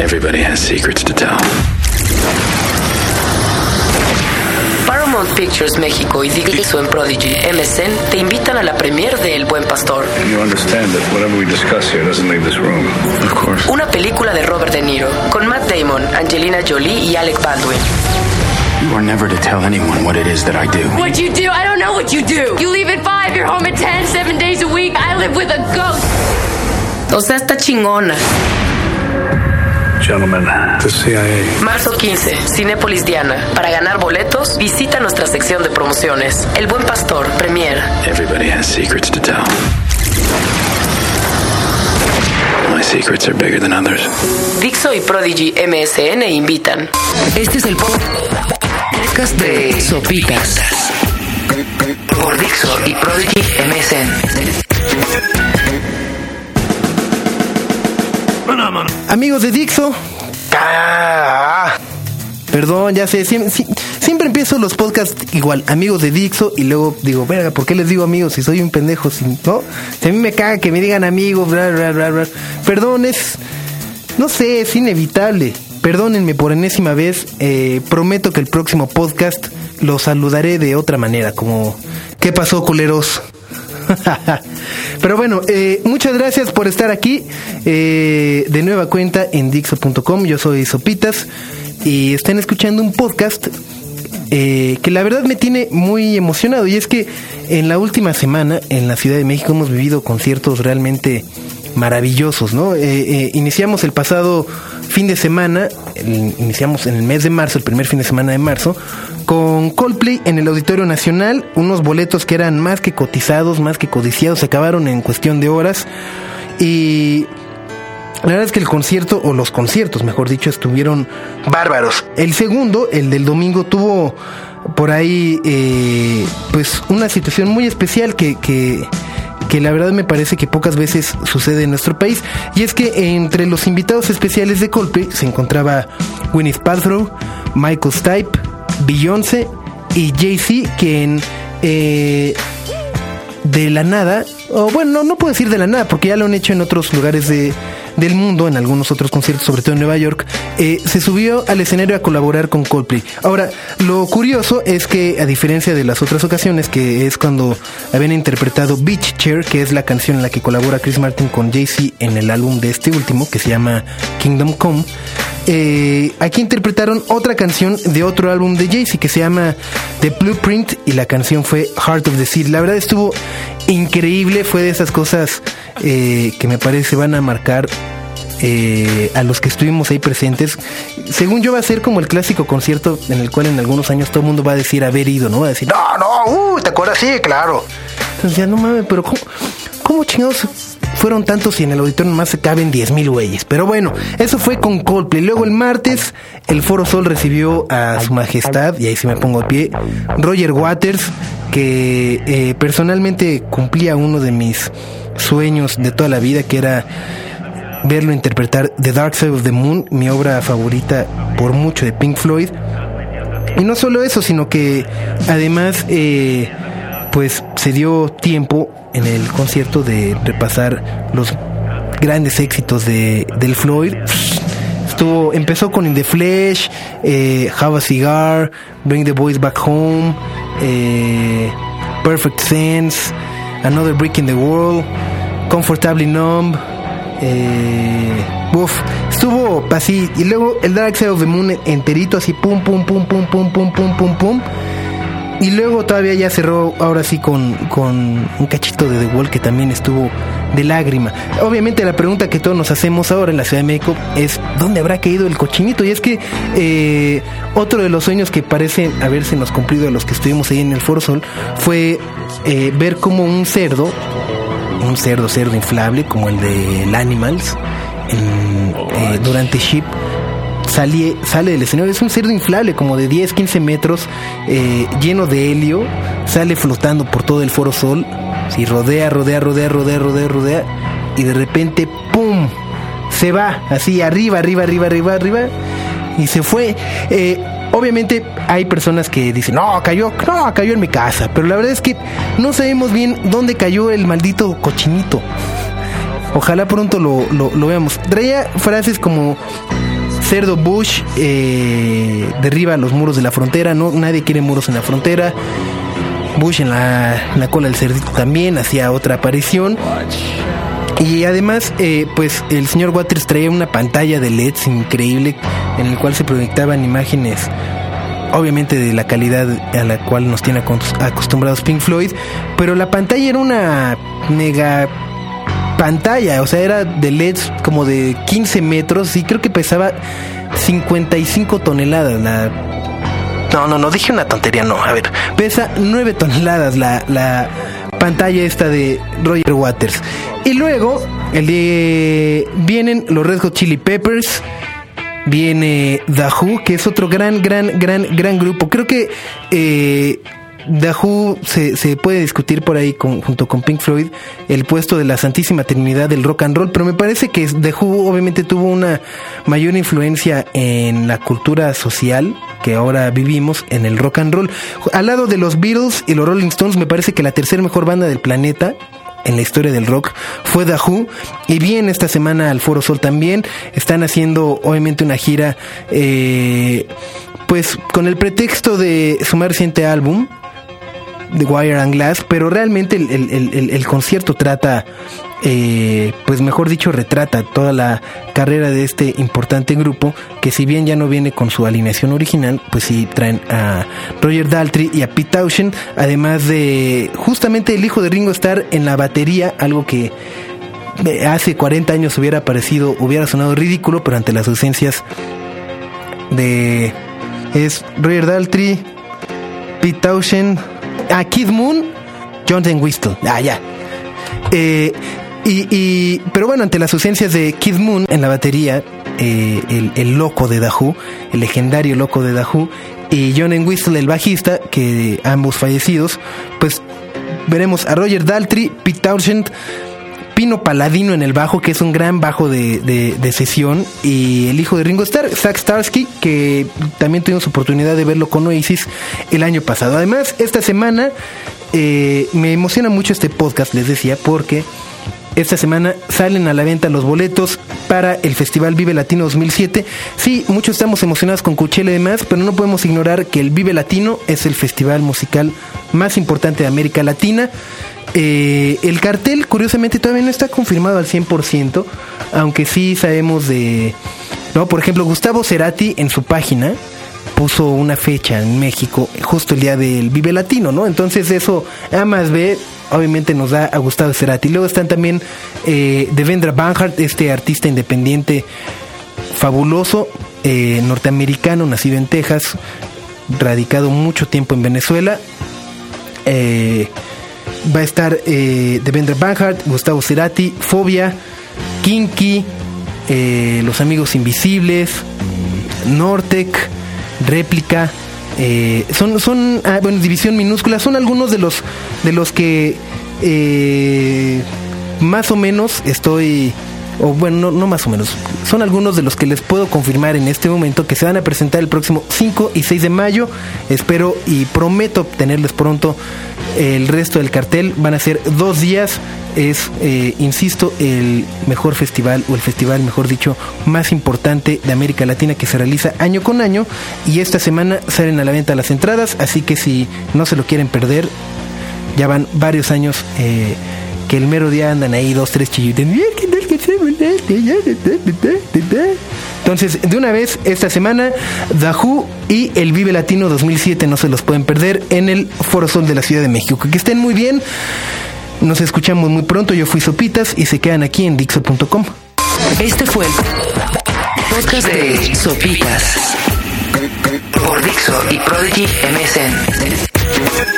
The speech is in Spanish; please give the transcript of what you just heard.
Everybody has secrets to tell. Paramount Pictures México y Dixo en Prodigy MSN te invitan a la premier de El Buen Pastor, You understand that whatever we discuss here doesn't leave this room. Of course. una película de Robert De Niro con Matt Damon, Angelina Jolie y Alec Baldwin. You are never to tell anyone what it is that I do. What you do? I don't know what you do. You leave at five, you're home at ten, seven days a week. I live with a ghost. O sea, está chingona. Gentlemen, the CIA. Marzo 15, Cinépolis Diana. Para ganar boletos, visita nuestra sección de promociones. El Buen Pastor, Premier. Everybody has secrets to tell. My secrets are bigger than others. Dixo y Prodigy MSN invitan. Este es el podcast de Sopitas. Por Dixo y Prodigy MSN. Amigos de Dixo. Ah, Perdón, ya sé, siempre, si- siempre empiezo los podcasts igual, amigos de Dixo, y luego digo, verga, ¿por qué les digo amigos si soy un pendejo? Si, ¿no? Si a mí me caga que me digan amigos, bla, bla, bla, bla. Perdón, es, no sé, es inevitable. Perdónenme por enésima vez, eh, prometo que el próximo podcast lo saludaré de otra manera, como, ¿qué pasó, culeros? Pero bueno, eh, muchas gracias por estar aquí eh, de nueva cuenta en Dixo.com. Yo soy Sopitas y están escuchando un podcast eh, que la verdad me tiene muy emocionado. Y es que en la última semana en la Ciudad de México hemos vivido conciertos realmente maravillosos, ¿no? Eh, eh, iniciamos el pasado fin de semana, iniciamos en el mes de marzo, el primer fin de semana de marzo, con Coldplay en el Auditorio Nacional, unos boletos que eran más que cotizados, más que codiciados, se acabaron en cuestión de horas y la verdad es que el concierto, o los conciertos, mejor dicho, estuvieron bárbaros. El segundo, el del domingo, tuvo por ahí, eh, pues, una situación muy especial que, que la verdad me parece que pocas veces sucede en nuestro país. Y es que entre los invitados especiales de Coldplay se encontraba Gwyneth Paltrow, Michael Stipe, Beyoncé y Jay-Z, quien... eh, de la nada, o bueno, no, no puedo decir de la nada, porque ya lo han hecho en otros lugares de, del mundo, en algunos otros conciertos, sobre todo en Nueva York, eh, se subió al escenario a colaborar con Coldplay. Ahora, lo curioso es que, a diferencia de las otras ocasiones, que es cuando habían interpretado Beach Chair, que es la canción en la que colabora Chris Martin con Jay-Z en el álbum de este último, que se llama Kingdom Come, eh, aquí interpretaron otra canción de otro álbum de Jay-Z que se llama The Blueprint y la canción fue Heart of the Sea. La verdad estuvo increíble, fue de esas cosas eh, que me parece van a marcar eh, a los que estuvimos ahí presentes. Según yo va a ser como el clásico concierto en el cual en algunos años todo el mundo va a decir haber ido, ¿no? Va a decir, no, no, uh, ¿te acuerdas? Sí, claro. Entonces ya no mames, pero ¿cómo, cómo chingados fueron tantos y en el auditorio nomás se caben 10 mil güeyes? Pero bueno, eso fue con Coldplay. Luego el martes el Foro Sol recibió a su majestad, y ahí sí me pongo a pie, Roger Waters, que eh, personalmente cumplía uno de mis sueños de toda la vida, que era verlo interpretar The Dark Side of the Moon, mi obra favorita por mucho de Pink Floyd. Y no solo eso, sino que además, eh, pues se dio tiempo en el concierto de repasar los grandes éxitos de, del Floyd. Estuvo, empezó con In the Flesh, eh, Have a Cigar, Bring the Boys Back Home, eh, Perfect Sense, Another Brick in the World, Comfortably Numb, eh, estuvo así, y luego el Dark Side of the Moon enterito, así pum, pum, pum, pum, pum, pum, pum, pum, pum. Y luego todavía ya cerró ahora sí con, con un cachito de The Wall que también estuvo de lágrima. Obviamente la pregunta que todos nos hacemos ahora en la Ciudad de México es ¿dónde habrá caído el cochinito? Y es que eh, otro de los sueños que parecen haberse nos cumplido a los que estuvimos ahí en el Foro Sol fue eh, ver como un cerdo, un cerdo cerdo inflable como el de Animals, eh, durante Ship sale, sale del escenario. Es un cerdo inflable, como de 10, 15 metros, eh, lleno de helio. Sale flotando por todo el Foro Sol. Si rodea, rodea, rodea, rodea, rodea, rodea. Y de repente, ¡pum! Se va, así, arriba, arriba, arriba, arriba, arriba. Y se fue. Eh, obviamente hay personas que dicen, no, cayó, no, cayó en mi casa. Pero la verdad es que no sabemos bien dónde cayó el maldito cochinito. Ojalá pronto lo, lo, lo veamos. Traía frases como cerdo Bush eh, derriba los muros de la frontera. No, nadie quiere muros en la frontera. Bush en la, la cola del cerdito también hacía otra aparición. Y además, eh, pues el señor Waters traía una pantalla de LEDs increíble en el cual se proyectaban imágenes, obviamente de la calidad a la cual nos tiene acos- acostumbrados Pink Floyd, pero la pantalla era una mega pantalla, o sea, era de LEDs como de 15 metros y creo que pesaba 55 toneladas la... No, no, no, dije una tontería, no, a ver, pesa 9 toneladas la, la pantalla esta de Roger Waters. Y luego, el de, vienen los Red Hot Chili Peppers, viene The que es otro gran, gran, gran, gran grupo. Creo que eh, The Who se, se puede discutir por ahí con- junto con Pink Floyd el puesto de la Santísima Trinidad del rock and roll, pero me parece que The obviamente tuvo una mayor influencia en la cultura social que ahora vivimos en el rock and roll. Al lado de los Beatles y los Rolling Stones, me parece que la tercera mejor banda del planeta en la historia del rock fue The y bien esta semana al Foro Sol también están haciendo obviamente una gira eh, pues con el pretexto de su más reciente álbum The Wire and Glass pero realmente el- el- el concierto trata eh, pues mejor dicho retrata toda la carrera de este importante grupo que si bien ya no viene con su alineación original pues sí traen a Roger Daltrey y a Pete Townshend además de justamente el hijo de Ringo Starr en la batería algo que eh, hace 40 años hubiera parecido hubiera sonado ridículo pero ante las ausencias de es Roger Daltrey Pete Townshend a Kid Moon Jonathan Whistle ah ya. Eh, y, y- pero bueno, ante las ausencias de Kid Moon en la batería, eh, el, el loco de Dahu, el legendario loco de Dahu, y John Whistle, el bajista, que ambos fallecidos, pues veremos a Roger Daltrey, Pete Townshend, Pino Paladino en el bajo, que es un gran bajo de, de- de sesión, y el hijo de Ringo Starr, Zach Starsky, que también tuvimos oportunidad de verlo con Oasis el año pasado. Además, esta semana eh, me emociona mucho este podcast, les decía, porque esta semana salen a la venta los boletos para el Festival Vive Latino 2007. Sí, muchos estamos emocionados con Coachella y demás, pero no podemos ignorar que el Vive Latino es el festival musical más importante de América Latina. Eh, el cartel, curiosamente, todavía no está confirmado al 100%, aunque sí sabemos de... No, por ejemplo, Gustavo Cerati en su página puso una fecha en México justo el día del Vive Latino, ¿no? Entonces eso A más B obviamente nos da a Gustavo Cerati. Luego están también eh, Devendra Banhart, este artista independiente fabuloso, eh, norteamericano, nacido en Texas, radicado mucho tiempo en Venezuela. Eh, va a estar Devendra Banhart, Gustavo Cerati, Fobia, Kinky, Los Amigos Invisibles, Nortec, Réplica. eh, son, son ah, bueno, división minúscula, son algunos de los de los que eh, más o menos estoy o bueno, no, no más o menos, son algunos de los que les puedo confirmar en este momento que se van a presentar el próximo 5 y 6 de mayo. Espero y prometo obtenerles pronto el resto del cartel. Van a ser dos días. Es, eh, insisto, el mejor festival, o el festival, mejor dicho, más importante de América Latina que se realiza año con año. Y esta semana salen a la venta las entradas, así que si no se lo quieren perder, ya van varios años eh, que el mero día andan ahí dos, tres chillitos. Entonces, de una vez, esta semana, Who y el Vive Latino 2007 no se los pueden perder en el Foro Sol de la Ciudad de México. Que estén muy bien. Nos escuchamos muy pronto. Yo fui Sopitas y se quedan aquí en Dixo.com. Este fue el podcast de Sopitas por Dixo y Prodigy MSN.